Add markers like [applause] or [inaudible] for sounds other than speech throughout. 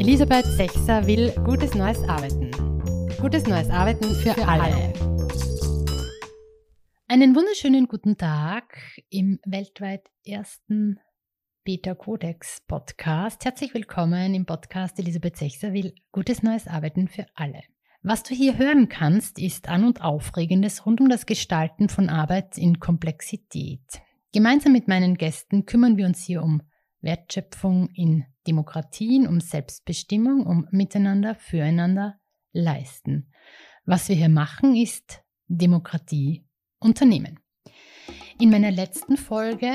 Elisabeth Sechser will gutes neues Arbeiten. Gutes neues Arbeiten für, für alle. alle. Einen wunderschönen guten Tag im weltweit ersten Beta Codex Podcast. Herzlich willkommen im Podcast Elisabeth Sechser will gutes neues Arbeiten für alle. Was du hier hören kannst, ist an und aufregendes rund um das Gestalten von Arbeit in Komplexität. Gemeinsam mit meinen Gästen kümmern wir uns hier um Wertschöpfung in Demokratien, um Selbstbestimmung, um Miteinander, Füreinander leisten. Was wir hier machen, ist Demokratie unternehmen. In meiner letzten Folge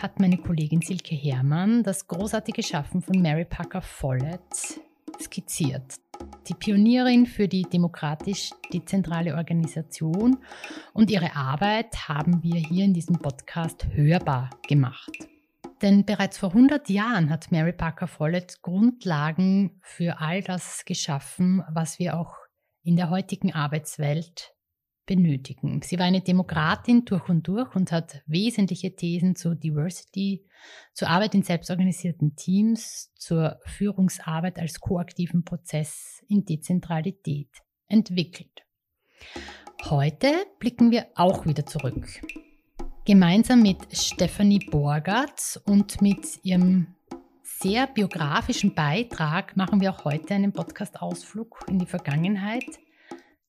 hat meine Kollegin Silke Herrmann das großartige Schaffen von Mary Parker Follett skizziert. Die Pionierin für die demokratisch dezentrale Organisation und ihre Arbeit haben wir hier in diesem Podcast hörbar gemacht. Denn bereits vor 100 Jahren hat Mary Parker Follett Grundlagen für all das geschaffen, was wir auch in der heutigen Arbeitswelt benötigen. Sie war eine Demokratin durch und durch und hat wesentliche Thesen zu Diversity, zur Arbeit in selbstorganisierten Teams, zur Führungsarbeit als koaktiven Prozess in Dezentralität entwickelt. Heute blicken wir auch wieder zurück gemeinsam mit Stephanie Borgert und mit ihrem sehr biografischen Beitrag machen wir auch heute einen Podcast-Ausflug in die Vergangenheit,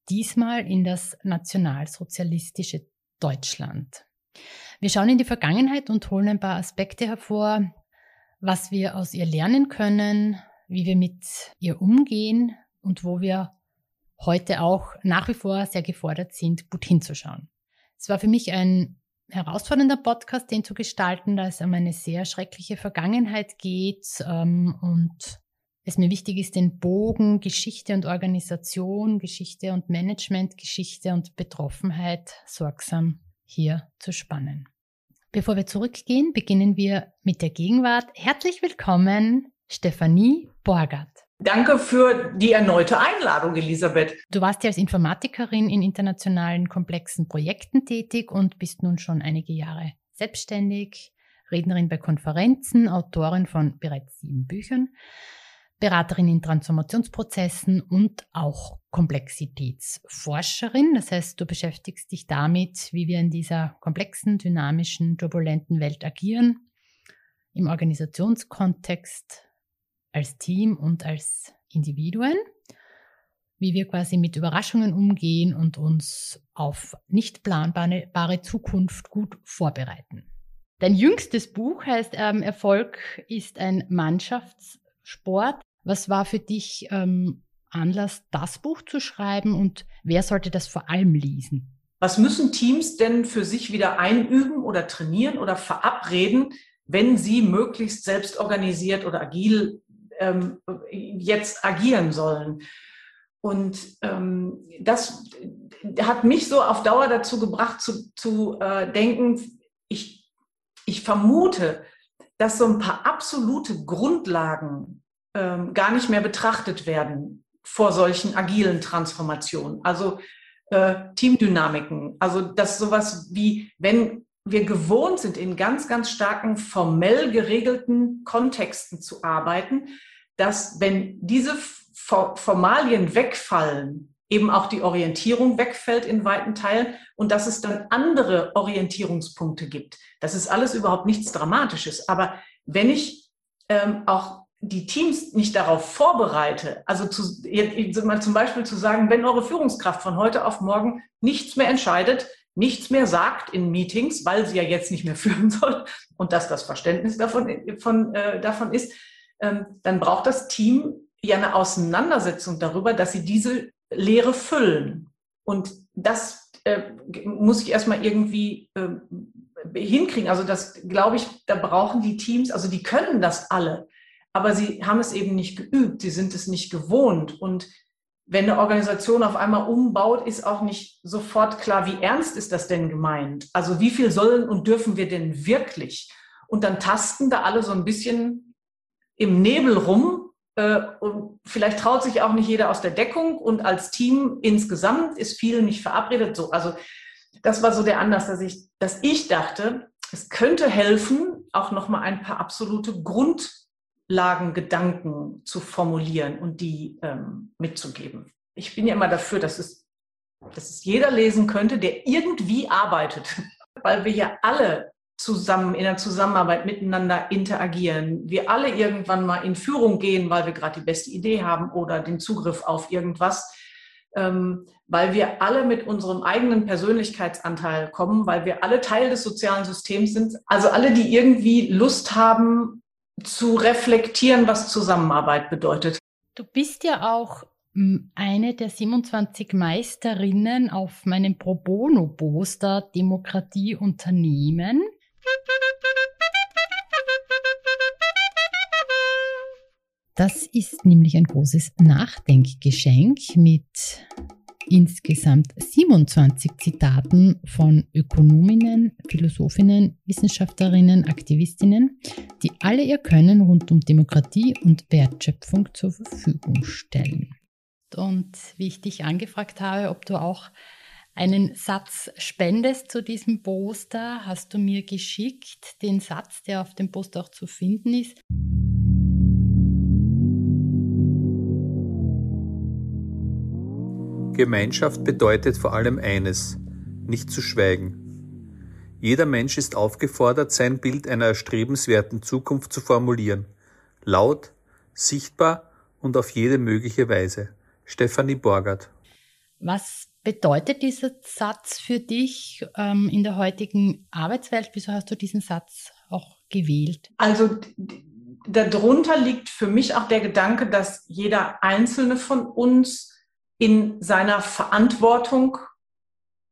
diesmal in das nationalsozialistische Deutschland. Wir schauen in die Vergangenheit und holen ein paar Aspekte hervor, was wir aus ihr lernen können, wie wir mit ihr umgehen und wo wir heute auch nach wie vor sehr gefordert sind, gut hinzuschauen. Es war für mich ein herausfordernder Podcast, den zu gestalten, da es um eine sehr schreckliche Vergangenheit geht ähm, und es mir wichtig ist, den Bogen Geschichte und Organisation, Geschichte und Management, Geschichte und Betroffenheit sorgsam hier zu spannen. Bevor wir zurückgehen, beginnen wir mit der Gegenwart. Herzlich willkommen, Stefanie Borgert. Danke für die erneute Einladung, Elisabeth. Du warst ja als Informatikerin in internationalen komplexen Projekten tätig und bist nun schon einige Jahre selbstständig, Rednerin bei Konferenzen, Autorin von bereits sieben Büchern, Beraterin in Transformationsprozessen und auch Komplexitätsforscherin. Das heißt, du beschäftigst dich damit, wie wir in dieser komplexen, dynamischen, turbulenten Welt agieren, im Organisationskontext, als Team und als Individuen, wie wir quasi mit Überraschungen umgehen und uns auf nicht planbare Zukunft gut vorbereiten. Dein jüngstes Buch heißt ähm, Erfolg ist ein Mannschaftssport. Was war für dich ähm, Anlass, das Buch zu schreiben und wer sollte das vor allem lesen? Was müssen Teams denn für sich wieder einüben oder trainieren oder verabreden, wenn sie möglichst selbst organisiert oder agil ähm, jetzt agieren sollen. Und ähm, das hat mich so auf Dauer dazu gebracht zu, zu äh, denken, ich, ich vermute, dass so ein paar absolute Grundlagen ähm, gar nicht mehr betrachtet werden vor solchen agilen Transformationen. Also äh, Teamdynamiken, also dass sowas wie, wenn wir gewohnt sind, in ganz, ganz starken formell geregelten Kontexten zu arbeiten, dass wenn diese Formalien wegfallen, eben auch die Orientierung wegfällt in weiten Teilen und dass es dann andere Orientierungspunkte gibt. Das ist alles überhaupt nichts Dramatisches. Aber wenn ich ähm, auch die Teams nicht darauf vorbereite, also zu, zum Beispiel zu sagen, wenn eure Führungskraft von heute auf morgen nichts mehr entscheidet, nichts mehr sagt in Meetings, weil sie ja jetzt nicht mehr [laughs] führen soll und dass das Verständnis davon, von, äh, davon ist, dann braucht das Team ja eine Auseinandersetzung darüber, dass sie diese Lehre füllen. Und das äh, muss ich erstmal irgendwie äh, hinkriegen. Also das glaube ich, da brauchen die Teams, also die können das alle, aber sie haben es eben nicht geübt, sie sind es nicht gewohnt. Und wenn eine Organisation auf einmal umbaut, ist auch nicht sofort klar, wie ernst ist das denn gemeint? Also wie viel sollen und dürfen wir denn wirklich? Und dann tasten da alle so ein bisschen im Nebel rum äh, und vielleicht traut sich auch nicht jeder aus der Deckung und als Team insgesamt ist viel nicht verabredet. So, also das war so der Anlass, dass ich, dass ich dachte, es könnte helfen, auch noch mal ein paar absolute Grundlagen Grundlagen, Gedanken zu formulieren und die ähm, mitzugeben. Ich bin ja immer dafür, dass es, dass es jeder lesen könnte, der irgendwie arbeitet, [laughs] weil wir ja alle zusammen in der Zusammenarbeit miteinander interagieren. Wir alle irgendwann mal in Führung gehen, weil wir gerade die beste Idee haben oder den Zugriff auf irgendwas, ähm, weil wir alle mit unserem eigenen Persönlichkeitsanteil kommen, weil wir alle Teil des sozialen Systems sind. Also alle, die irgendwie Lust haben zu reflektieren, was Zusammenarbeit bedeutet. Du bist ja auch hm, eine der 27 Meisterinnen auf meinem Pro Bono Poster Demokratie Unternehmen. Das ist nämlich ein großes Nachdenkgeschenk mit insgesamt 27 Zitaten von Ökonominnen, Philosophinnen, Wissenschaftlerinnen, Aktivistinnen, die alle ihr Können rund um Demokratie und Wertschöpfung zur Verfügung stellen. Und wie ich dich angefragt habe, ob du auch einen Satz spendest zu diesem Poster, hast du mir geschickt, den Satz, der auf dem Poster auch zu finden ist. Gemeinschaft bedeutet vor allem eines, nicht zu schweigen. Jeder Mensch ist aufgefordert, sein Bild einer erstrebenswerten Zukunft zu formulieren, laut, sichtbar und auf jede mögliche Weise. Stefanie Borgert. Was bedeutet dieser Satz für dich ähm, in der heutigen Arbeitswelt? Wieso hast du diesen Satz auch gewählt? Also darunter liegt für mich auch der Gedanke, dass jeder einzelne von uns in seiner Verantwortung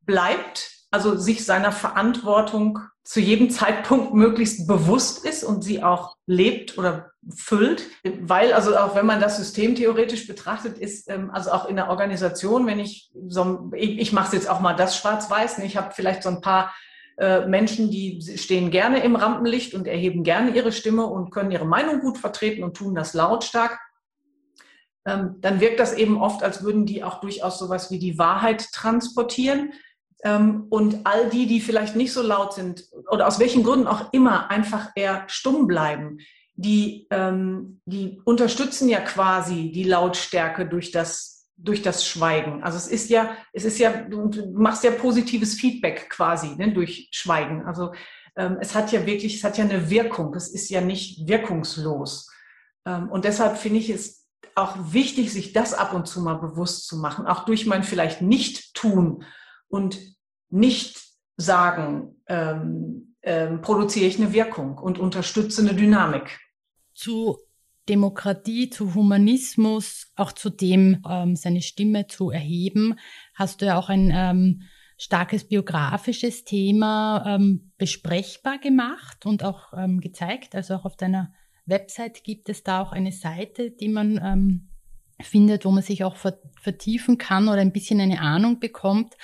bleibt, also sich seiner Verantwortung zu jedem Zeitpunkt möglichst bewusst ist und sie auch lebt oder füllt. Weil, also auch wenn man das systemtheoretisch betrachtet, ist ähm, also auch in der Organisation, wenn ich so, ich, ich mache es jetzt auch mal das schwarz-weiß, ne, ich habe vielleicht so ein paar äh, Menschen, die stehen gerne im Rampenlicht und erheben gerne ihre Stimme und können ihre Meinung gut vertreten und tun das lautstark. Ähm, dann wirkt das eben oft, als würden die auch durchaus sowas wie die Wahrheit transportieren. Ähm, und all die, die vielleicht nicht so laut sind oder aus welchen Gründen auch immer einfach eher stumm bleiben, die, ähm, die unterstützen ja quasi die Lautstärke durch das, durch das Schweigen. Also es ist ja, es ist ja, du machst ja positives Feedback quasi ne, durch Schweigen. Also es hat ja wirklich, es hat ja eine Wirkung. Es ist ja nicht wirkungslos. und deshalb finde ich es auch wichtig, sich das ab und zu mal bewusst zu machen, auch durch mein vielleicht Nicht-Tun und Nicht-Sagen ähm, ähm, produziere ich eine Wirkung und unterstütze eine Dynamik. Zu Demokratie, zu Humanismus, auch zu dem, ähm, seine Stimme zu erheben, hast du ja auch ein ähm, starkes biografisches Thema ähm, besprechbar gemacht und auch ähm, gezeigt, also auch auf deiner Website gibt es da auch eine Seite, die man ähm, findet, wo man sich auch vertiefen kann oder ein bisschen eine Ahnung bekommt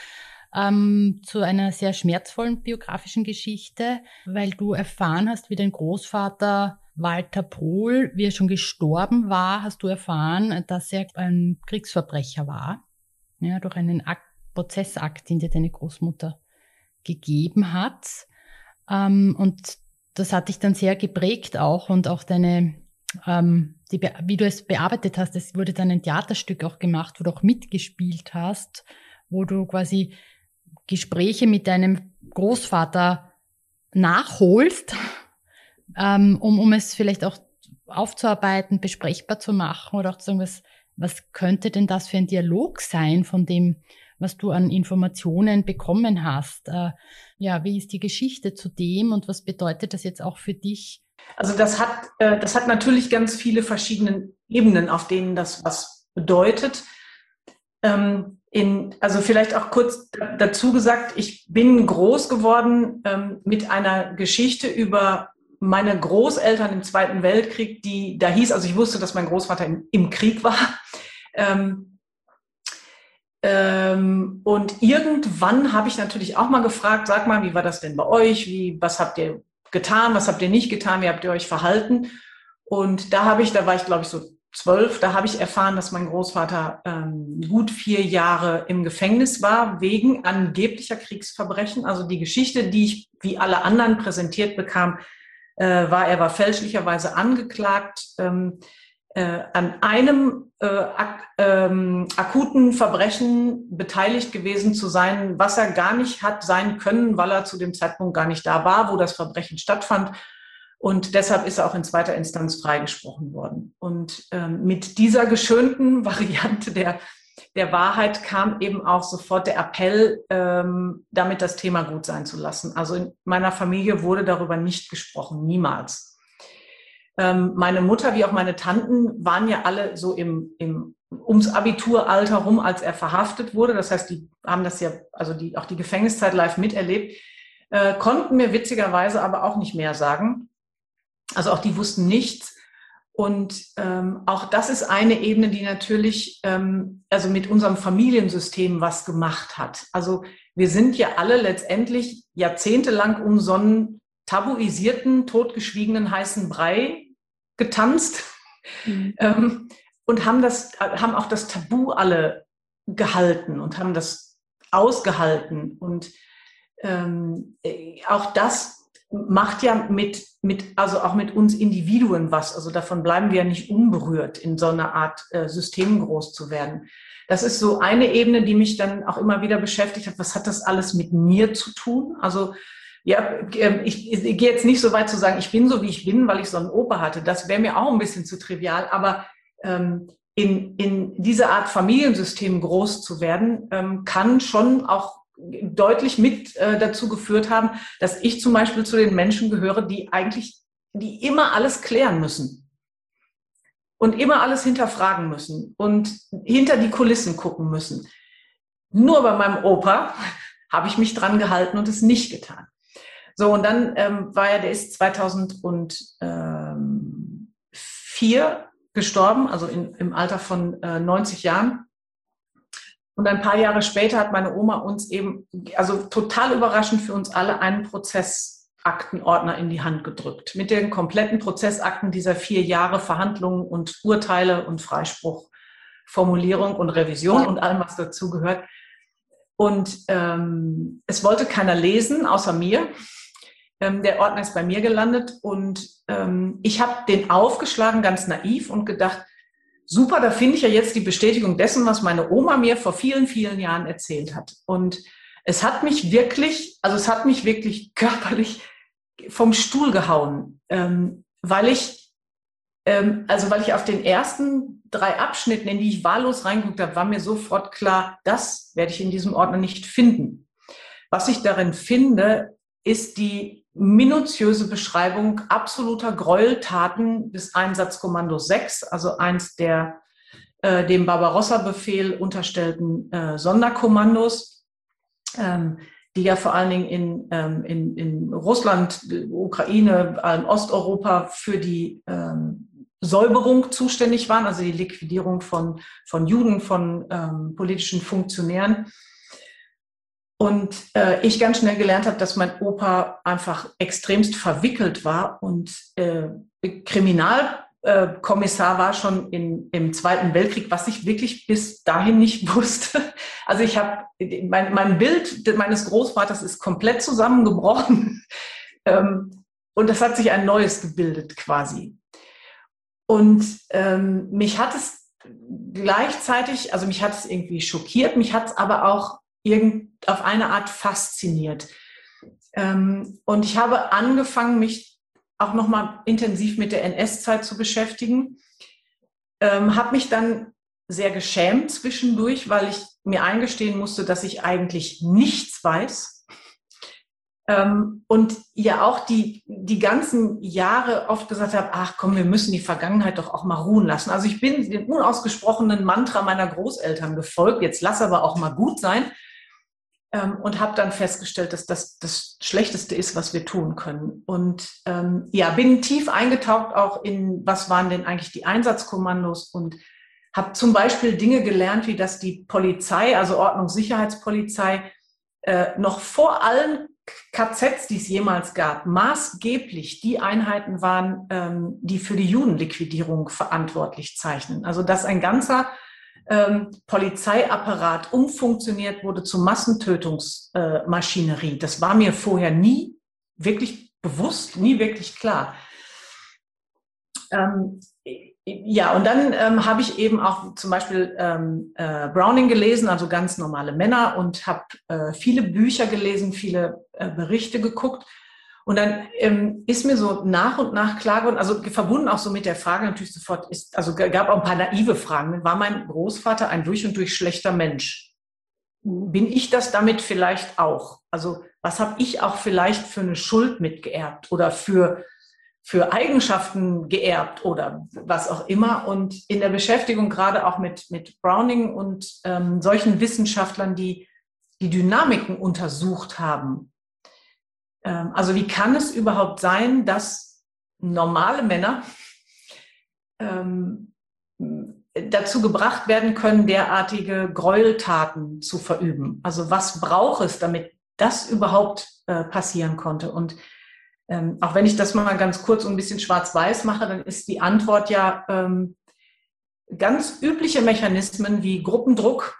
ähm, zu einer sehr schmerzvollen biografischen Geschichte, weil du erfahren hast, wie dein Großvater Walter Pohl, wie er schon gestorben war, hast du erfahren, dass er ein Kriegsverbrecher war. Ja, durch einen Akt, Prozessakt, den dir deine Großmutter gegeben hat. Ähm, und das hat dich dann sehr geprägt auch und auch deine, ähm, die, wie du es bearbeitet hast, es wurde dann ein Theaterstück auch gemacht, wo du auch mitgespielt hast, wo du quasi Gespräche mit deinem Großvater nachholst, [laughs] ähm, um, um es vielleicht auch aufzuarbeiten, besprechbar zu machen oder auch zu sagen, was, was könnte denn das für ein Dialog sein, von dem was du an Informationen bekommen hast. Äh, ja, wie ist die Geschichte zu dem und was bedeutet das jetzt auch für dich? Also das hat, äh, das hat natürlich ganz viele verschiedene Ebenen, auf denen das was bedeutet. Ähm, in, also vielleicht auch kurz dazu gesagt, ich bin groß geworden ähm, mit einer Geschichte über meine Großeltern im Zweiten Weltkrieg, die da hieß, also ich wusste, dass mein Großvater im, im Krieg war. [laughs] Ähm, ähm, und irgendwann habe ich natürlich auch mal gefragt, sag mal, wie war das denn bei euch? Wie, was habt ihr getan? Was habt ihr nicht getan? Wie habt ihr euch verhalten? Und da habe ich, da war ich glaube ich so zwölf, da habe ich erfahren, dass mein Großvater ähm, gut vier Jahre im Gefängnis war wegen angeblicher Kriegsverbrechen. Also die Geschichte, die ich wie alle anderen präsentiert bekam, äh, war er war fälschlicherweise angeklagt, ähm, äh, an einem äh, ak ähm, akuten Verbrechen beteiligt gewesen zu sein, was er gar nicht hat sein können, weil er zu dem Zeitpunkt gar nicht da war, wo das Verbrechen stattfand. Und deshalb ist er auch in zweiter Instanz freigesprochen worden. Und ähm, mit dieser geschönten [laughs] Variante der, der Wahrheit kam eben auch sofort der Appell, ähm, damit das Thema gut sein zu lassen. Also in meiner Familie wurde darüber nicht gesprochen, niemals. Ähm, meine Mutter wie auch meine Tanten waren ja alle so im, im ums Abituralter rum, als er verhaftet wurde. Das heißt, die haben das ja, also die, auch die Gefängniszeit live miterlebt, äh, konnten mir witzigerweise aber auch nicht mehr sagen. Also auch die wussten nichts. Und ähm, auch das ist eine Ebene, die natürlich ähm, also mit unserem Familiensystem was gemacht hat. Also wir sind ja alle letztendlich jahrzehntelang um so einen tabuisierten, totgeschwiegenen heißen Brei getanzt mhm. [laughs] ähm, und haben das, haben auch das Tabu alle gehalten und haben das ausgehalten. Und ähm, auch das macht ja mit, mit, also auch mit uns Individuen was. Also davon bleiben wir ja nicht unberührt, in so einer Art äh, System groß zu werden. Das ist so eine Ebene, die mich dann auch immer wieder beschäftigt hat. Was hat das alles mit mir zu tun? Also ja, ähm, ich, ich gehe jetzt nicht so weit zu sagen, ich bin so, wie ich bin, weil ich so einen Opa hatte. Das wäre mir auch ein bisschen zu trivial. Aber ähm, in, in dieser Art Familiensystem groß zu werden, ähm, kann schon auch deutlich mit äh, dazu geführt haben, dass ich zum Beispiel zu den Menschen gehöre, die eigentlich, die immer alles klären müssen und immer alles hinterfragen müssen und hinter die Kulissen gucken müssen. Nur bei meinem Opa [laughs] habe ich mich dran gehalten und es nicht getan. So, und dann ähm, war er, der ist 2004 gestorben, also in, im Alter von äh, 90 Jahren. Und ein paar Jahre später hat meine Oma uns eben, also total überraschend für uns alle, einen Prozessaktenordner in die Hand gedrückt. Mit den kompletten Prozessakten dieser vier Jahre Verhandlungen und Urteile und Freispruch, Formulierung und Revision und allem, was dazugehört. Und ähm, es wollte keiner lesen, außer mir. Ähm, der Ordner ist bei mir gelandet und ähm, ich habe den aufgeschlagen, ganz naiv und gedacht, super, da finde ich ja jetzt die Bestätigung dessen, was meine Oma mir vor vielen, vielen Jahren erzählt hat. Und es hat mich wirklich, also es hat mich wirklich körperlich vom Stuhl gehauen, ähm, weil ich, ähm, also weil ich auf den ersten drei Abschnitten, in die ich wahllos reingeguckt habe, war mir sofort klar, das werde ich in diesem Ordner nicht finden. Was ich darin finde, ist die minutiöse Beschreibung absoluter Gräueltaten des Einsatzkommando 6, also eins der äh, dem Barbarossa-Befehl unterstellten äh, Sonderkommandos, ähm, die ja vor allen Dingen in, ähm, in, in Russland, Ukraine, in Osteuropa für die ähm, Säuberung zuständig waren, also die Liquidierung von, von Juden, von ähm, politischen Funktionären. Und äh, ich ganz schnell gelernt habe, dass mein Opa einfach extremst verwickelt war und äh, Kriminalkommissar war schon in, im Zweiten Weltkrieg, was ich wirklich bis dahin nicht [laughs] wusste. Also ich habe mein, mein Bild meines Großvaters ist komplett zusammengebrochen [laughs] ähm, und das hat sich ein neues gebildet quasi. Und ähm, mich hat es gleichzeitig, also mich hat es irgendwie schockiert, mich hat es aber auch irgend, auf eine Art fasziniert. Ähm, und ich habe angefangen, mich auch nochmal intensiv mit der NS-Zeit zu beschäftigen, ähm, habe mich dann sehr geschämt zwischendurch, weil ich mir eingestehen musste, dass ich eigentlich nichts weiß. Ähm, und ja auch die, die ganzen Jahre oft gesagt habe, ach komm, wir müssen die Vergangenheit doch auch mal ruhen lassen. Also ich bin dem unausgesprochenen Mantra meiner Großeltern gefolgt, jetzt lass aber auch mal gut sein ähm, und habe dann festgestellt, dass das das Schlechteste ist, was wir tun können. Und ähm, ja, bin tief eingetaucht auch in, was waren denn eigentlich die Einsatzkommandos und habe zum Beispiel Dinge gelernt, wie dass die Polizei, also Ordnungssicherheitspolizei, äh, noch vor allen KZs, die es jemals gab, maßgeblich die Einheiten waren, ähm, die für die Judenliquidierung verantwortlich zeichnen. Also dass ein ganzer ähm, Polizeiapparat umfunktioniert wurde zur Massentötungsmaschinerie. Äh, das war mir vorher nie wirklich bewusst, nie wirklich klar. Ähm, ja, und dann ähm, habe ich eben auch zum Beispiel ähm, äh, Browning gelesen, also ganz normale Männer, und habe äh, viele Bücher gelesen, viele äh, Berichte geguckt. Und dann ähm, ist mir so nach und nach klar geworden, also verbunden auch so mit der Frage natürlich sofort, ist, also gab auch ein paar naive Fragen. War mein Großvater ein durch und durch schlechter Mensch? Bin ich das damit vielleicht auch? Also was habe ich auch vielleicht für eine Schuld mitgeerbt oder für für Eigenschaften geerbt oder was auch immer. Und in der Beschäftigung gerade auch mit, mit Browning und ähm, solchen Wissenschaftlern, die die Dynamiken untersucht haben. Ähm, also wie kann es überhaupt sein, dass normale Männer ähm, dazu gebracht werden können, derartige Gräueltaten zu verüben? Also was braucht es, damit das überhaupt äh, passieren konnte? Und ähm, auch wenn ich das mal ganz kurz und ein bisschen schwarz-weiß mache, dann ist die Antwort ja ähm, ganz übliche Mechanismen wie Gruppendruck,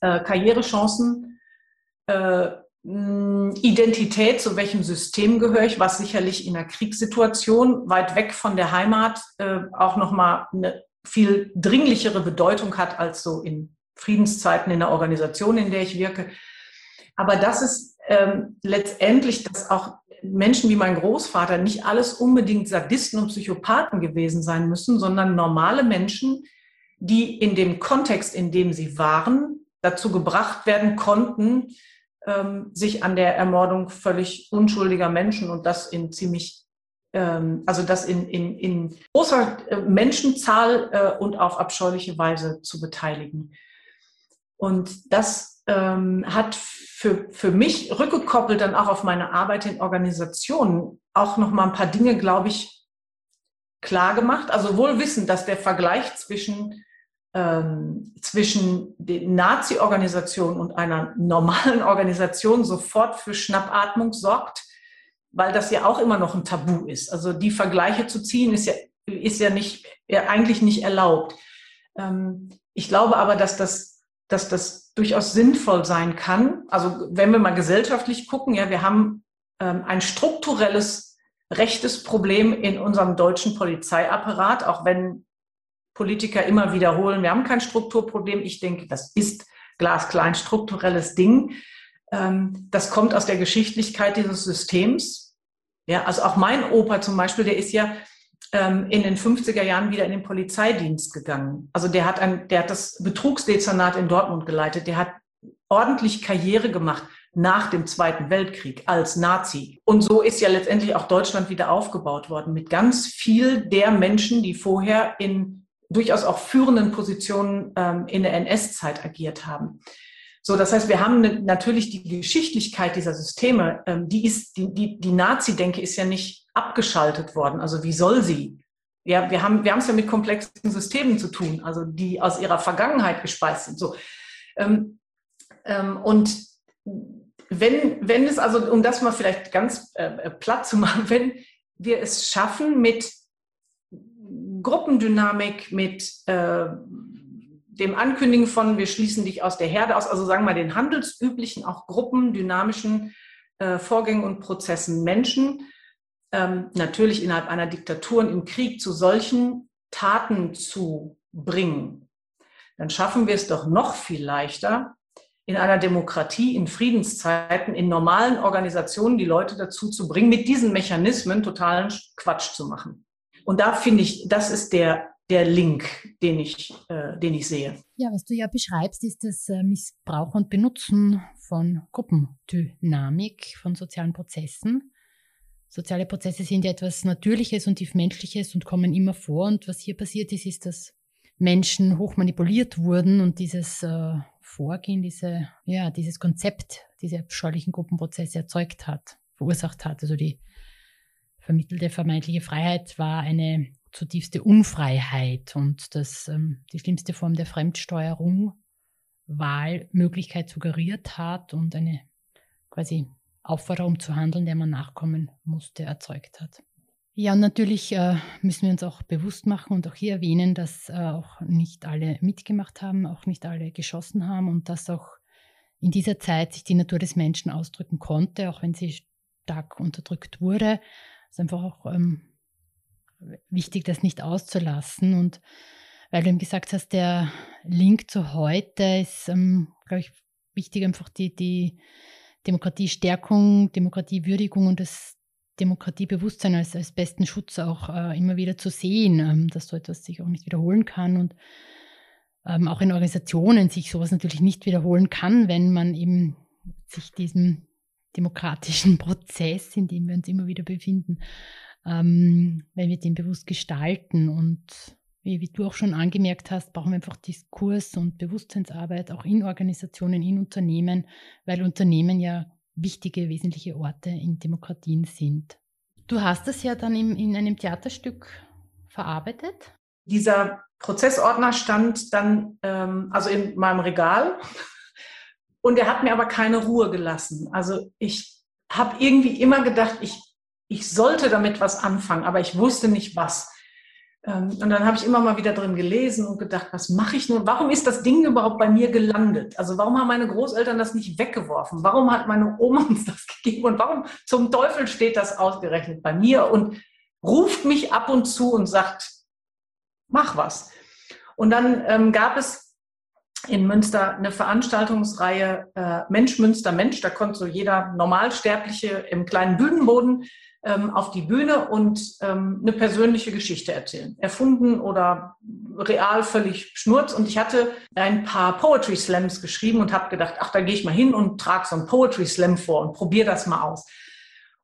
äh, Karrierechancen, äh, Identität, zu welchem System gehöre ich, was sicherlich in einer Kriegssituation weit weg von der Heimat äh, auch nochmal eine viel dringlichere Bedeutung hat als so in Friedenszeiten in der Organisation, in der ich wirke. Aber das ist ähm, letztendlich, dass auch Menschen wie mein Großvater nicht alles unbedingt Sadisten und Psychopathen gewesen sein müssen, sondern normale Menschen, die in dem Kontext, in dem sie waren, dazu gebracht werden konnten, ähm, sich an der Ermordung völlig unschuldiger Menschen und das in ziemlich, ähm, also das in, in, in großer äh, Menschenzahl äh, und auf abscheuliche Weise zu beteiligen. Und das ähm, hat für, für mich rückgekoppelt dann auch auf meine Arbeit in Organisationen auch noch mal ein paar Dinge, glaube ich, klar gemacht. Also wohl wissend, dass der Vergleich zwischen, ähm, zwischen den Nazi-Organisationen und einer normalen [laughs] Organisation sofort für Schnappatmung sorgt, weil das ja auch immer noch ein Tabu ist. Also die Vergleiche zu ziehen ist ja, ist ja nicht, ja eigentlich nicht erlaubt. Ähm, ich glaube aber, dass das, dass das durchaus sinnvoll sein kann. Also wenn wir mal gesellschaftlich gucken, ja, wir haben ähm, ein strukturelles rechtes Problem in unserem deutschen Polizeiapparat, auch wenn Politiker immer wiederholen, wir haben kein Strukturproblem. Ich denke, das ist glasklar ein strukturelles Ding. Ähm, das kommt aus der Geschichtlichkeit dieses Systems. Ja, also auch mein Opa zum Beispiel, der ist ja ähm, in den 50er Jahren wieder in den Polizeidienst gegangen. Also der hat, ein, der hat das Betrugsdezernat in Dortmund geleitet. Der hat ordentlich Karriere gemacht nach dem Zweiten Weltkrieg als Nazi. Und so ist ja letztendlich auch Deutschland wieder aufgebaut worden mit ganz viel der Menschen, die vorher in durchaus auch führenden Positionen ähm, in der NS-Zeit agiert haben. So, das heißt, wir haben ne, natürlich die Geschichtlichkeit dieser Systeme, ähm, die ist, die, die, die Nazi-Denke ist ja nicht abgeschaltet worden. Also wie soll sie? Ja, wir haben, wir haben es ja mit komplexen Systemen zu tun, also die aus ihrer Vergangenheit gespeist sind. So. Ähm, ähm, und wenn, wenn es, also um das mal vielleicht ganz äh, äh platt zu machen, [laughs] wenn wir es schaffen mit Gruppendynamik, mit äh, dem Ankündigen von, wir schließen dich aus der Herde aus, also sagen wir mal den handelsüblichen, auch gruppendynamischen äh, Vorgängen und Prozessen Menschen, ähm, natürlich innerhalb einer Diktatur und im Krieg zu solchen Taten zu bringen, dann schaffen wir es doch noch viel leichter, in einer Demokratie, in Friedenszeiten, in normalen Organisationen die Leute dazu zu bringen, mit diesen Mechanismen totalen Quatsch zu machen. Und da finde ich, das ist der der Link, den ich, äh, den ich sehe. Ja, was du ja beschreibst, ist das äh, Missbrauch und Benutzen von Gruppendynamik, von sozialen Prozessen. Soziale Prozesse sind ja etwas Natürliches und tiefmenschliches und kommen immer vor. Und was hier passiert ist, ist, dass Menschen hoch manipuliert wurden und dieses äh, Vorgehen, diese, ja, dieses Konzept, diese abscheulichen Gruppenprozesse erzeugt hat, verursacht hat. Also die vermittelte vermeintliche Freiheit war eine zutiefste Unfreiheit und das ähm, die schlimmste Form der Fremdsteuerung Wahlmöglichkeit suggeriert hat und eine quasi Aufforderung zu handeln, der man nachkommen musste, erzeugt hat. Ja, und natürlich äh, müssen wir uns auch bewusst machen und auch hier erwähnen, dass äh, auch nicht alle mitgemacht haben, auch nicht alle geschossen haben und dass auch in dieser Zeit sich die Natur des Menschen ausdrücken konnte, auch wenn sie stark unterdrückt wurde. Ist einfach auch ähm, wichtig, das nicht auszulassen. Und weil du eben gesagt hast, der Link zu heute ist, ähm, glaube ich, wichtig, einfach die, die Demokratiestärkung, Demokratiewürdigung und das Demokratiebewusstsein als, als besten Schutz auch äh, immer wieder zu sehen, ähm, dass so etwas sich auch nicht wiederholen kann und ähm, auch in Organisationen sich sowas natürlich nicht wiederholen kann, wenn man eben sich diesem demokratischen [laughs] Prozess, in dem wir uns immer wieder befinden, ähm, wenn wir den bewusst gestalten und wie, wie, du auch schon angemerkt hast, brauchen wir einfach Diskurs und Bewusstseinsarbeit auch in Organisationen, in Unternehmen, weil Unternehmen ja wichtige, wesentliche Orte in Demokratien sind. Du hast es ja dann im, in einem Theaterstück verarbeitet. Dieser Prozessordner stand dann ähm, also in meinem Regal und er hat mir aber keine Ruhe gelassen. Also ich habe irgendwie immer gedacht, ich, ich sollte damit was anfangen, aber ich wusste nicht was. Ähm, und dann habe ich immer mal wieder drin gelesen und gedacht, was mache ich nun? Warum ist das Ding überhaupt bei mir gelandet? Also warum haben meine Großeltern das nicht weggeworfen? Warum hat meine Oma [laughs] uns das gegeben? Und warum zum Teufel steht das ausgerechnet bei mir und ruft mich ab und zu und sagt, mach was. Und dann ähm, gab es in Münster eine Veranstaltungsreihe äh, Mensch, Münster, Mensch. Da konnte so jeder Normalsterbliche im kleinen Bühnenboden ähm, auf die Bühne und ähm, eine persönliche Geschichte erzählen. Erfunden oder real völlig schnurz. Und ich hatte ein paar Poetry Slams geschrieben und habe gedacht, ach, da gehe ich mal hin und trage so ein Poetry Slam vor und probiere das mal aus.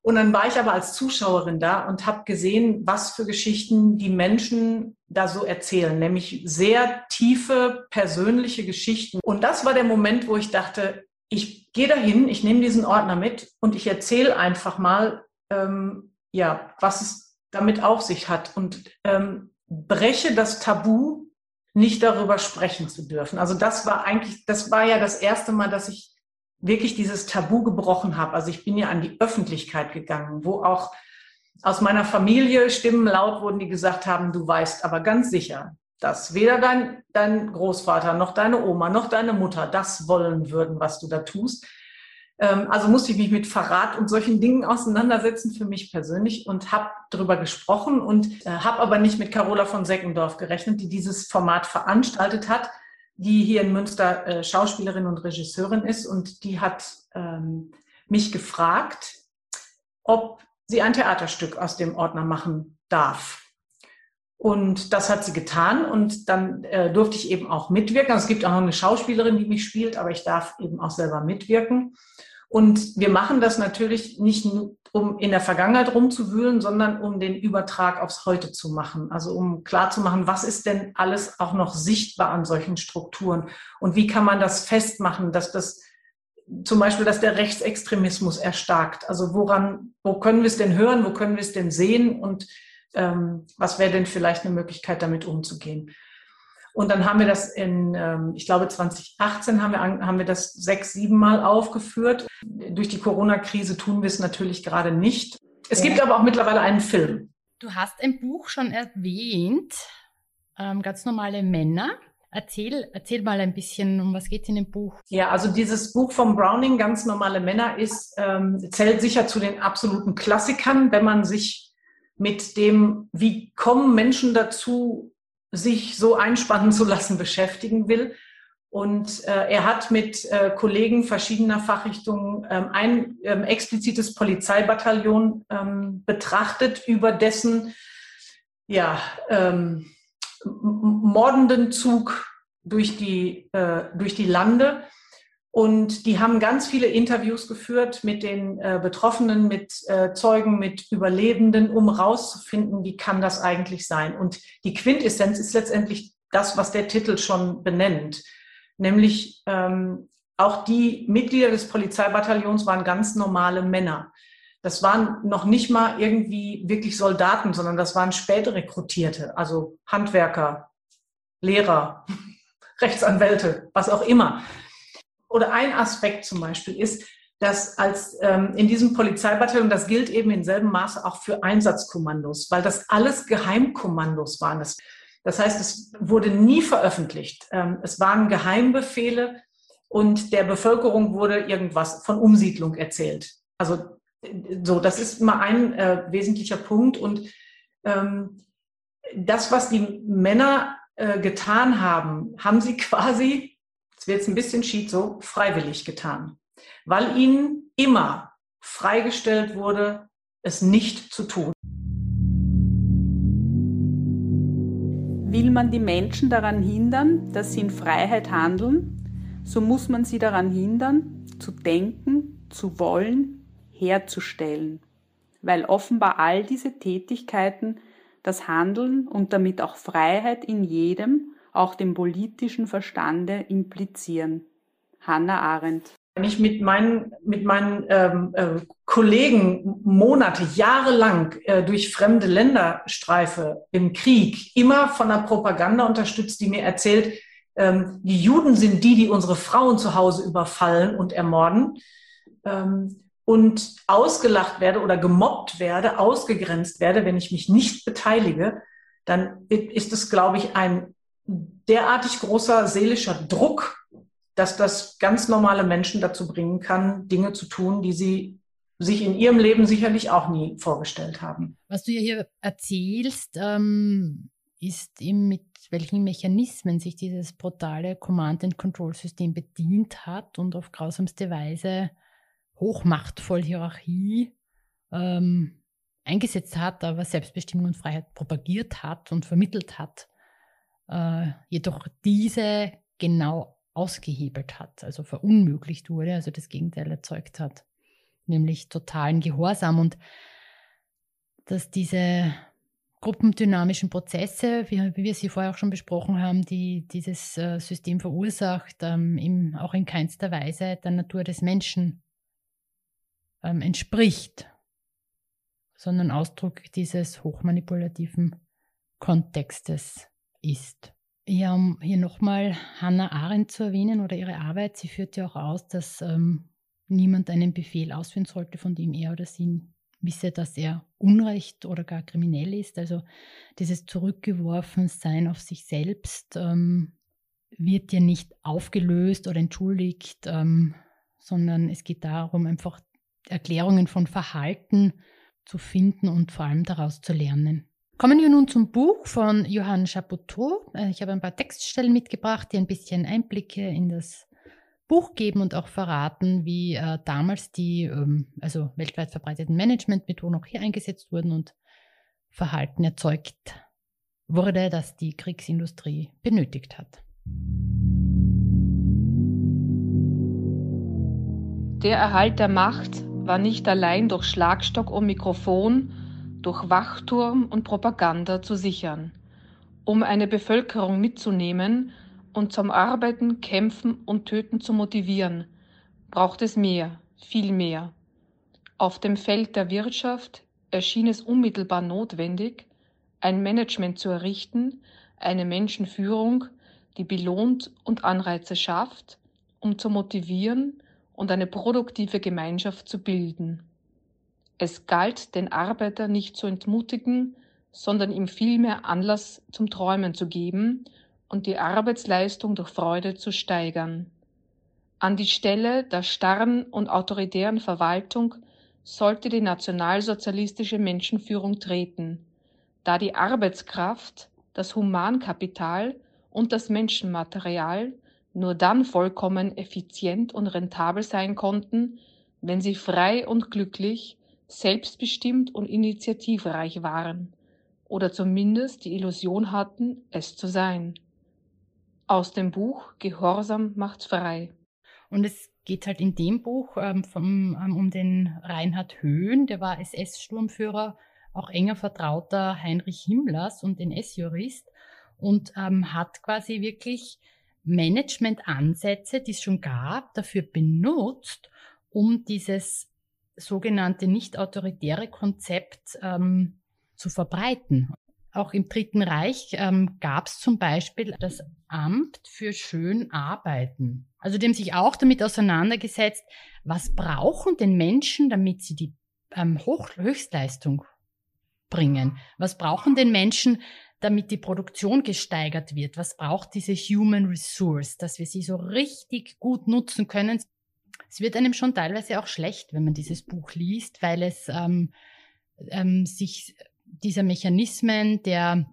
Und dann war ich aber als Zuschauerin da und habe gesehen, was für Geschichten die Menschen da so erzählen, nämlich sehr tiefe persönliche Geschichten. Und das war der Moment, wo ich dachte, ich gehe dahin, ich nehme diesen Ordner mit und ich erzähle einfach mal, ähm, ja, was es damit auf sich hat und ähm, breche das Tabu, nicht darüber sprechen zu dürfen. Also das war eigentlich, das war ja das erste Mal, dass ich wirklich dieses Tabu gebrochen habe. Also ich bin ja an die Öffentlichkeit gegangen, wo auch aus meiner Familie Stimmen laut wurden, die gesagt haben, du weißt aber ganz sicher, dass weder dein, dein Großvater noch deine Oma noch deine Mutter das wollen würden, was du da tust. Ähm, also musste ich mich mit Verrat und solchen Dingen auseinandersetzen für mich persönlich und habe darüber gesprochen und äh, habe aber nicht mit Carola von Seckendorf gerechnet, die dieses Format veranstaltet hat, die hier in Münster äh, Schauspielerin und Regisseurin ist und die hat ähm, mich gefragt, ob sie ein Theaterstück aus dem Ordner machen darf. Und das hat sie getan und dann äh, durfte ich eben auch mitwirken. Also es gibt auch noch eine Schauspielerin, die mich spielt, aber ich darf eben auch selber mitwirken. Und wir machen das natürlich nicht nur, um in der Vergangenheit rumzuwühlen, sondern um den Übertrag aufs Heute zu machen. Also um klarzumachen, was ist denn alles auch noch sichtbar an solchen Strukturen und wie kann man das festmachen, dass das zum Beispiel, dass der Rechtsextremismus erstarkt. Also woran, wo können wir es denn hören, wo können wir es denn sehen und ähm, was wäre denn vielleicht eine Möglichkeit, damit umzugehen? Und dann haben wir das in, ähm, ich glaube 2018 haben wir, haben wir das sechs, sieben Mal aufgeführt. Durch die Corona-Krise tun wir es natürlich gerade nicht. Es ja. gibt aber auch mittlerweile einen Film. Du hast ein Buch schon erwähnt, ähm, ganz normale Männer. Erzähl, erzähl mal ein bisschen, um was geht es in dem Buch? Ja, also dieses Buch von Browning, ganz normale Männer, ist, ähm, zählt sicher zu den absoluten Klassikern, wenn man sich mit dem, wie kommen Menschen dazu, sich so einspannen zu lassen, beschäftigen will. Und äh, er hat mit äh, Kollegen verschiedener Fachrichtungen ähm, ein ähm, explizites Polizeibataillon ähm, betrachtet, über dessen ja, ähm, mordenden Zug durch die, äh, durch die Lande und die haben ganz viele Interviews geführt mit den äh, Betroffenen, mit äh, Zeugen, mit Überlebenden, um rauszufinden, wie kann das eigentlich sein. Und die Quintessenz ist letztendlich das, was der Titel schon benennt. Nämlich ähm, auch die Mitglieder des Polizeibataillons waren ganz normale Männer. Das waren noch nicht mal irgendwie wirklich Soldaten, sondern das waren späte Rekrutierte, also Handwerker, Lehrer, [laughs] Rechtsanwälte, was auch immer oder ein Aspekt zum Beispiel ist, dass als ähm, in diesem Polizeibataillon, das gilt eben in selben Maße auch für Einsatzkommandos, weil das alles Geheimkommandos waren. Das, das heißt, es wurde nie veröffentlicht. Ähm, es waren Geheimbefehle und der Bevölkerung wurde irgendwas von Umsiedlung erzählt. Also so, das ist mal ein äh, wesentlicher Punkt. Und ähm, das, was die Männer äh, getan haben, haben sie [laughs] quasi, jetzt wird es ein bisschen schizo, freiwillig getan, weil ihnen immer freigestellt wurde, es nicht zu tun. Will man die Menschen daran hindern, dass sie in Freiheit handeln, so muss man sie daran hindern, zu denken, zu wollen, herzustellen, weil offenbar all diese Tätigkeiten das Handeln und damit auch Freiheit in jedem, auch dem politischen Verstande implizieren. Hannah Arendt. Wenn ich mit meinen, mit meinen ähm, äh, Kollegen Monate, Jahre lang äh, durch fremde Länder streife im Krieg, immer von der Propaganda unterstützt, die mir erzählt, ähm, die Juden sind die, die unsere Frauen zu Hause überfallen und ermorden. Ähm, und ausgelacht werde oder gemobbt werde, ausgegrenzt werde, wenn ich mich nicht beteilige, dann ist es, glaube ich, ein derartig großer seelischer Druck, dass das ganz normale Menschen dazu bringen kann, Dinge zu tun, die sie sich in ihrem Leben sicherlich auch nie vorgestellt haben. Was du hier erzählst, ähm, ist eben mit welchen Mechanismen sich dieses brutale Command-and-Control-System bedient hat und auf grausamste Weise hochmachtvoll Hierarchie ähm, eingesetzt hat, aber Selbstbestimmung und Freiheit propagiert hat und vermittelt hat, äh, jedoch diese genau ausgehebelt hat, also verunmöglicht wurde, also das Gegenteil erzeugt hat, nämlich totalen Gehorsam. Und dass diese gruppendynamischen Prozesse, wie, wir sie vorher auch schon besprochen haben, die dieses äh, System verursacht, ähm, auch in keinster Weise der Natur des Menschen ähm, entspricht, sondern Ausdruck dieses hochmanipulativen Kontextes ist. Ja, um hier nochmal Hannah Arendt zu erwähnen oder ihre Arbeit, sie führt ja auch aus, dass ähm, niemand einen Befehl ausführen sollte, von dem er oder sie wisse, dass er unrecht oder gar kriminell ist. Also dieses Zurückgeworfensein auf sich selbst ähm, wird ja nicht aufgelöst oder entschuldigt, ähm, sondern es geht darum, einfach Erklärungen von Verhalten zu finden und vor allem daraus zu lernen. Kommen wir nun zum Buch von Johann Chapoteau. Äh, ich habe ein paar Textstellen mitgebracht, die ein bisschen Einblicke in das Buch geben und auch verraten, wie äh, damals die ähm, also weltweit verbreiteten Managementmethoden auch hier eingesetzt wurden und Verhalten erzeugt wurde, das die Kriegsindustrie benötigt hat. Der Erhalt der Macht war nicht allein durch Schlagstock und Mikrofon, durch Wachturm und Propaganda zu sichern. Um eine Bevölkerung mitzunehmen und zum Arbeiten, Kämpfen und Töten zu motivieren, braucht es mehr, viel mehr. Auf dem Feld der Wirtschaft erschien es unmittelbar notwendig, ein Management zu errichten, eine Menschenführung, die belohnt und Anreize schafft, um zu motivieren und eine produktive Gemeinschaft zu bilden. Es galt, den Arbeiter nicht zu entmutigen, sondern ihm vielmehr Anlass zum Träumen zu geben und die Arbeitsleistung durch Freude zu steigern. An die Stelle der starren und autoritären Verwaltung sollte die nationalsozialistische Menschenführung treten, da die Arbeitskraft, das Humankapital und das Menschenmaterial nur dann vollkommen effizient und rentabel sein konnten, wenn sie frei und glücklich, selbstbestimmt und initiativreich waren oder zumindest die Illusion hatten, es zu sein. Aus dem Buch Gehorsam macht frei. Und es geht halt in dem Buch ähm, vom, ähm, um den Reinhard Höhn, der war SS-Sturmführer, auch enger Vertrauter Heinrich Himmlers und NS-Jurist und ähm, hat quasi wirklich Management-Ansätze, die es schon gab, dafür benutzt, um dieses sogenannte nicht autoritäre Konzept ähm, zu verbreiten. Auch im Dritten Reich ähm, gab es zum Beispiel das Amt für schön Arbeiten. Also haben sich auch damit auseinandergesetzt, was brauchen denn Menschen, damit sie die ähm, Hoch Höchstleistung bringen? Was brauchen denn Menschen, damit die Produktion gesteigert wird? Was braucht diese Human Resource, dass wir sie so richtig gut nutzen können? Es wird einem schon teilweise auch schlecht, wenn man dieses Buch liest, weil es ähm, ähm, sich dieser Mechanismen der,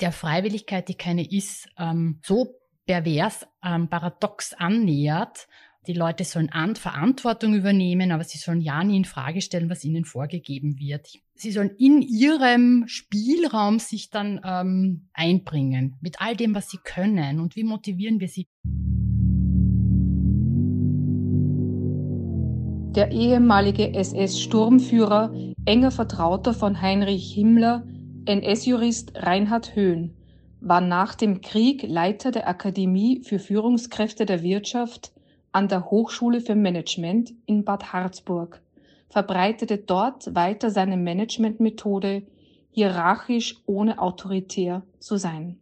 der Freiwilligkeit, die keine ist, ähm, so pervers, ähm, paradox annähert. Die Leute sollen an Verantwortung übernehmen, aber sie sollen ja nie in Frage stellen, was ihnen vorgegeben wird. Sie sollen in ihrem Spielraum sich dann ähm, einbringen mit all dem, was sie können. Und wie motivieren wir sie? Der ehemalige SS-Sturmführer, enger Vertrauter von Heinrich Himmler, NS-Jurist Reinhard Höhn, war nach dem Krieg Leiter der Akademie für Führungskräfte der Wirtschaft an der Hochschule für Management in Bad Harzburg, verbreitete dort weiter seine Managementmethode, hierarchisch ohne autoritär zu sein.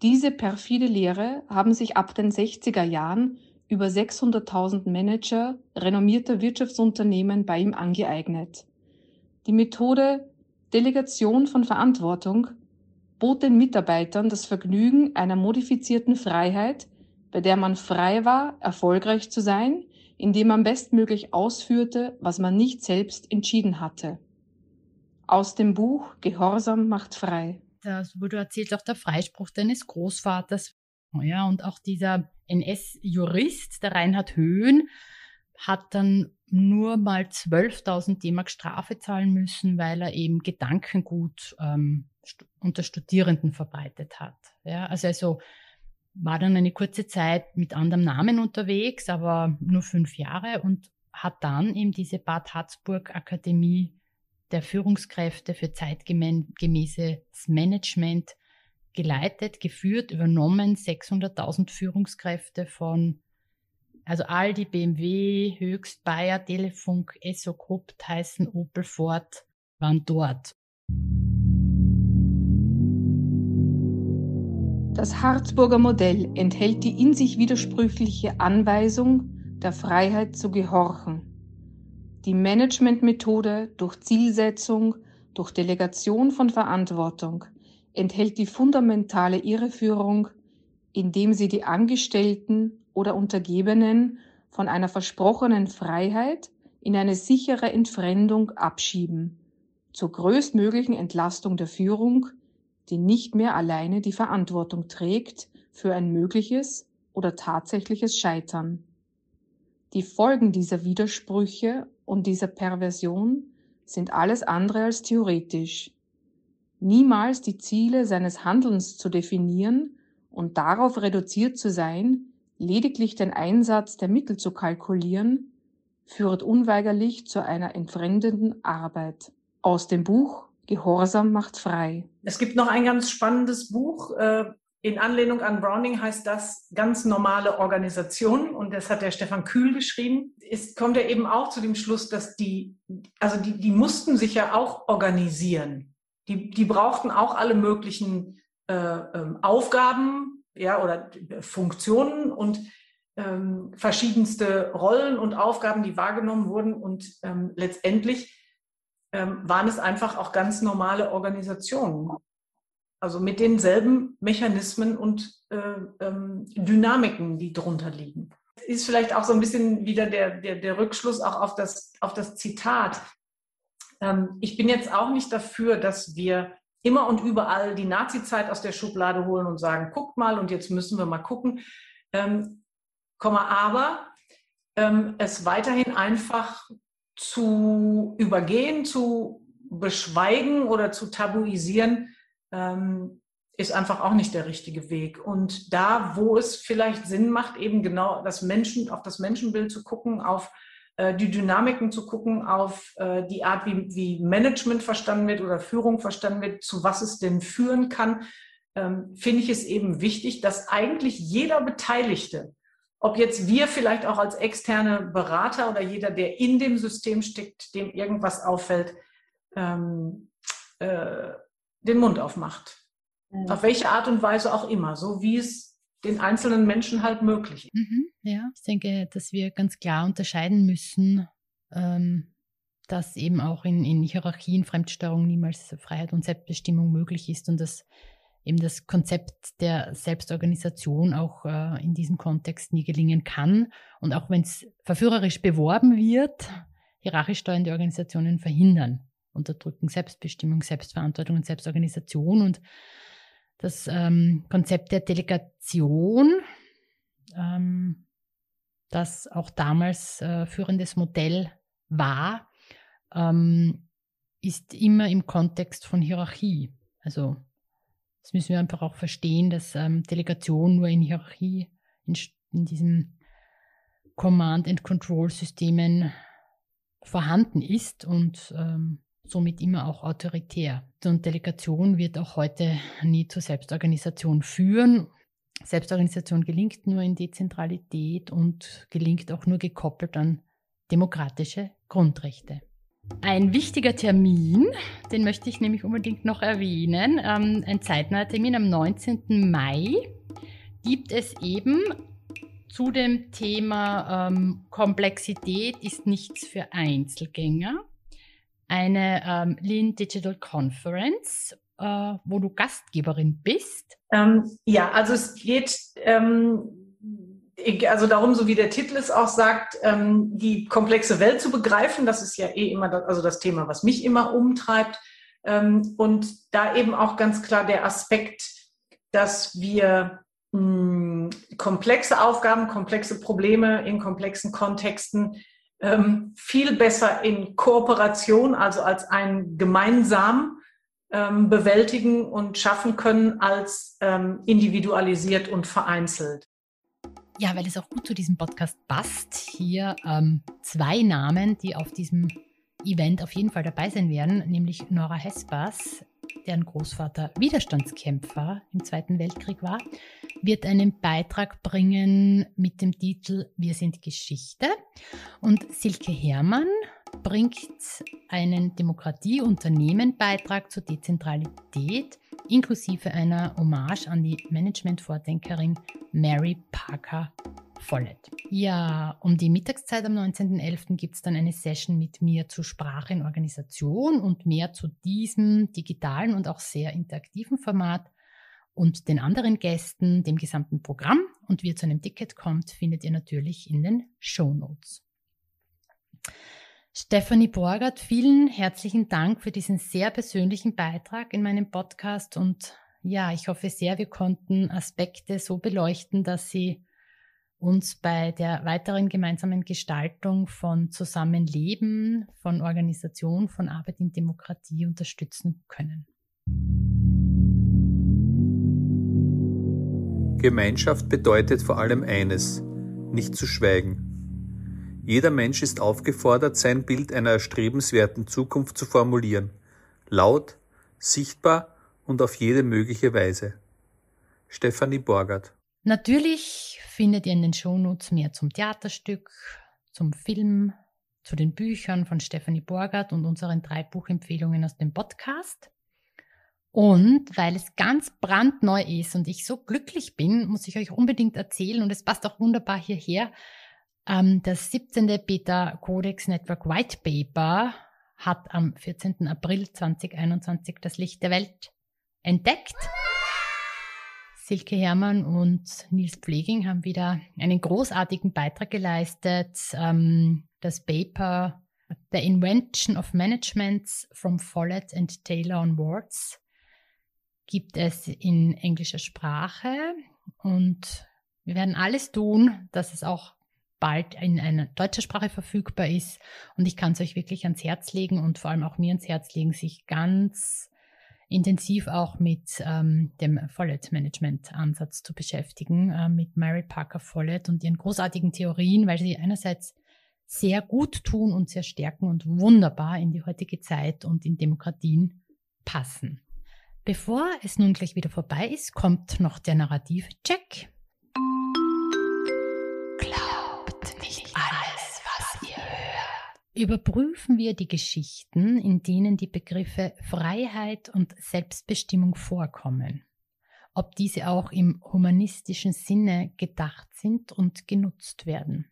Diese perfide Lehre haben sich ab den 60er Jahren über 600.000 Manager renommierter Wirtschaftsunternehmen bei ihm angeeignet. Die Methode Delegation von Verantwortung bot den Mitarbeitern das Vergnügen einer modifizierten Freiheit, bei der man frei war, erfolgreich zu sein, indem man bestmöglich ausführte, was man nicht selbst entschieden hatte. Aus dem Buch Gehorsam macht frei. Das wurde erzählt auch der Freispruch deines Großvaters. Ja, und auch dieser NS-Jurist, der Reinhard Höhn, hat dann nur mal 12.000 D-Mark Strafe zahlen müssen, weil er eben Gedankengut ähm, st unter Studierenden verbreitet hat. Ja, also, also war dann eine kurze Zeit mit anderem Namen unterwegs, aber nur fünf Jahre und hat dann eben diese Bad Harzburg Akademie der Führungskräfte für zeitgemäßes Management geleitet, geführt, übernommen, 600.000 Führungskräfte von, also Aldi, BMW, Höchst, Bayer, Telefunk, Esso Group, Tyson, Opel, Ford waren dort. Das Harzburger Modell enthält die in sich widersprüchliche Anweisung der Freiheit zu gehorchen. Die Managementmethode durch Zielsetzung, durch Delegation von Verantwortung enthält die fundamentale Irreführung, indem sie die Angestellten oder Untergebenen von einer versprochenen Freiheit in eine sichere Entfremdung abschieben, zur größtmöglichen Entlastung der Führung, die nicht mehr alleine die Verantwortung trägt für ein mögliches oder tatsächliches Scheitern. Die Folgen dieser Widersprüche und dieser Perversion sind alles andere als theoretisch niemals die Ziele seines Handelns zu definieren und darauf reduziert zu sein, lediglich den Einsatz der Mittel zu kalkulieren, führt unweigerlich zu einer entfremdenden Arbeit. Aus dem Buch Gehorsam macht frei. Es gibt noch ein ganz spannendes Buch. Äh, in Anlehnung an Browning heißt das ganz normale Organisation und das hat der Stefan Kühl geschrieben. Ist, kommt er eben auch zu dem Schluss, dass die, also die, die mussten sich ja auch organisieren die, die brauchten auch alle möglichen äh, ähm, Aufgaben ja, oder Funktionen und ähm, verschiedenste Rollen und Aufgaben, die wahrgenommen wurden. Und ähm, letztendlich ähm, waren es einfach auch ganz normale Organisationen. Also mit denselben Mechanismen und äh, ähm, Dynamiken, die drunter liegen. Ist vielleicht auch so ein bisschen wieder der, der, der Rückschluss auch auf das, auf das Zitat. Ähm, ich bin jetzt auch nicht dafür, dass wir immer und überall die Nazi-Zeit aus der Schublade holen und sagen, guckt mal und jetzt müssen wir mal gucken. Ähm, aber ähm, es weiterhin einfach zu übergehen, zu beschweigen oder zu tabuisieren, ähm, ist einfach auch nicht der richtige Weg. Und da, wo es vielleicht Sinn macht, eben genau das Menschen, auf das Menschenbild zu gucken, auf die Dynamiken zu gucken, auf äh, die Art, wie, wie Management verstanden wird oder Führung verstanden wird, zu was es denn führen kann, ähm, finde ich es eben wichtig, dass eigentlich jeder Beteiligte, ob jetzt wir vielleicht auch als externe Berater oder jeder, der in dem System steckt, dem irgendwas auffällt, ähm, äh, den Mund aufmacht. Mhm. Auf welche Art und Weise auch immer, so wie es den einzelnen Menschen halt möglich. Mhm, ja, ich denke, dass wir ganz klar unterscheiden müssen, ähm, dass eben auch in, in Hierarchien Fremdsteuerung niemals Freiheit und Selbstbestimmung möglich ist und dass eben das Konzept der Selbstorganisation auch äh, in diesem Kontext nie gelingen kann. Und auch wenn es verführerisch beworben wird, hierarchisch steuernde Organisationen verhindern, unterdrücken Selbstbestimmung, Selbstverantwortung und Selbstorganisation. Und das ähm, Konzept der Delegation, ähm, das auch damals äh, führendes Modell war, ähm, ist immer im Kontext von Hierarchie. Also das müssen wir einfach auch verstehen, dass ähm, Delegation nur in Hierarchie, in, in diesen Command-and-Control-Systemen vorhanden ist und ähm, somit immer auch autoritär. Und Delegation wird auch heute nie zur Selbstorganisation führen. Selbstorganisation gelingt nur in Dezentralität und gelingt auch nur gekoppelt an demokratische Grundrechte. Ein wichtiger Termin, den möchte ich nämlich unbedingt noch erwähnen, ähm, ein zeitnaher Termin am 19. Mai gibt es eben zu dem Thema ähm, Komplexität ist nichts für Einzelgänger eine ähm, Lean Digital Conference, äh, wo du Gastgeberin bist. Ähm, ja, also es geht ähm, also darum, so wie der Titel es auch sagt, ähm, die komplexe Welt zu begreifen. Das ist ja eh immer das, also das Thema, was mich immer umtreibt. Ähm, und da eben auch ganz klar der Aspekt, dass wir hm, komplexe Aufgaben, komplexe Probleme in komplexen Kontexten ähm, viel besser in Kooperation, also als ein gemeinsam ähm, bewältigen und schaffen können als ähm, individualisiert und vereinzelt. Ja, weil es auch gut zu diesem Podcast passt. Hier ähm, zwei Namen, die auf diesem Event auf jeden Fall dabei sein werden, nämlich Nora Hespers, deren Großvater Widerstandskämpfer im Zweiten Weltkrieg war, wird einen Beitrag bringen mit dem Titel Wir sind Geschichte. Und Silke Herrmann bringt einen Demokratie-Unternehmen-Beitrag zur Dezentralität inklusive einer Hommage an die Management-Vordenkerin Mary Parker Follett. Ja, um die Mittagszeit am 19.11. gibt es dann eine Session mit mir zur Sprache in Organisation und mehr zu diesem digitalen und auch sehr interaktiven Format und den anderen Gästen, dem gesamten Programm und wie ihr zu einem Ticket kommt, findet ihr natürlich in den Show Notes. Stephanie Borgert, vielen herzlichen Dank für diesen sehr persönlichen Beitrag in meinem Podcast und ja, ich hoffe sehr, wir konnten Aspekte so beleuchten, dass sie uns bei der weiteren gemeinsamen Gestaltung von Zusammenleben, von Organisation, von Arbeit in Demokratie unterstützen können. Gemeinschaft bedeutet vor allem eines, nicht zu schweigen. Jeder Mensch ist aufgefordert, sein Bild einer erstrebenswerten Zukunft zu formulieren, laut, sichtbar und auf jede mögliche Weise. Stefanie Borgert Natürlich findet ihr in den Shownotes mehr zum Theaterstück, zum Film, zu den Büchern von Stephanie Borgert und unseren drei Buchempfehlungen aus dem Podcast. Und weil es ganz brandneu ist und ich so glücklich bin, muss ich euch unbedingt erzählen und es passt auch wunderbar hierher. Ähm, das 17. Beta Codex Network White Paper hat am 14. April 2021 das Licht der Welt entdeckt. Silke Herrmann und Nils Pfleging haben wieder einen großartigen Beitrag geleistet. Ähm, das Paper The Invention of Managements from Follett and Taylor onwards gibt es in englischer Sprache und wir werden alles tun, dass es auch bald in einer deutscher Sprache verfügbar ist. Und ich kann es euch wirklich ans Herz legen und vor allem auch mir ans Herz legen, sich ganz intensiv auch mit ähm, dem Follett-Management-Ansatz zu beschäftigen, äh, mit Mary Parker Follett und ihren großartigen Theorien, weil sie einerseits sehr gut tun und sehr stärken und wunderbar in die heutige Zeit und in Demokratien passen. Bevor es nun gleich wieder vorbei ist, kommt noch der Narrativ-Check. Überprüfen wir die Geschichten, in denen die Begriffe Freiheit und Selbstbestimmung vorkommen, ob diese auch im humanistischen Sinne gedacht sind und genutzt werden.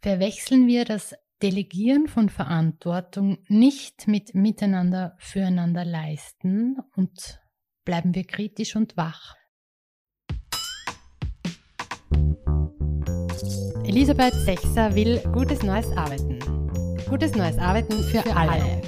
Verwechseln wir das Delegieren von Verantwortung nicht mit Miteinander füreinander leisten und bleiben wir kritisch und wach. Elisabeth Sechser will gutes neues Arbeiten. Gutes neues Arbeiten für, alle.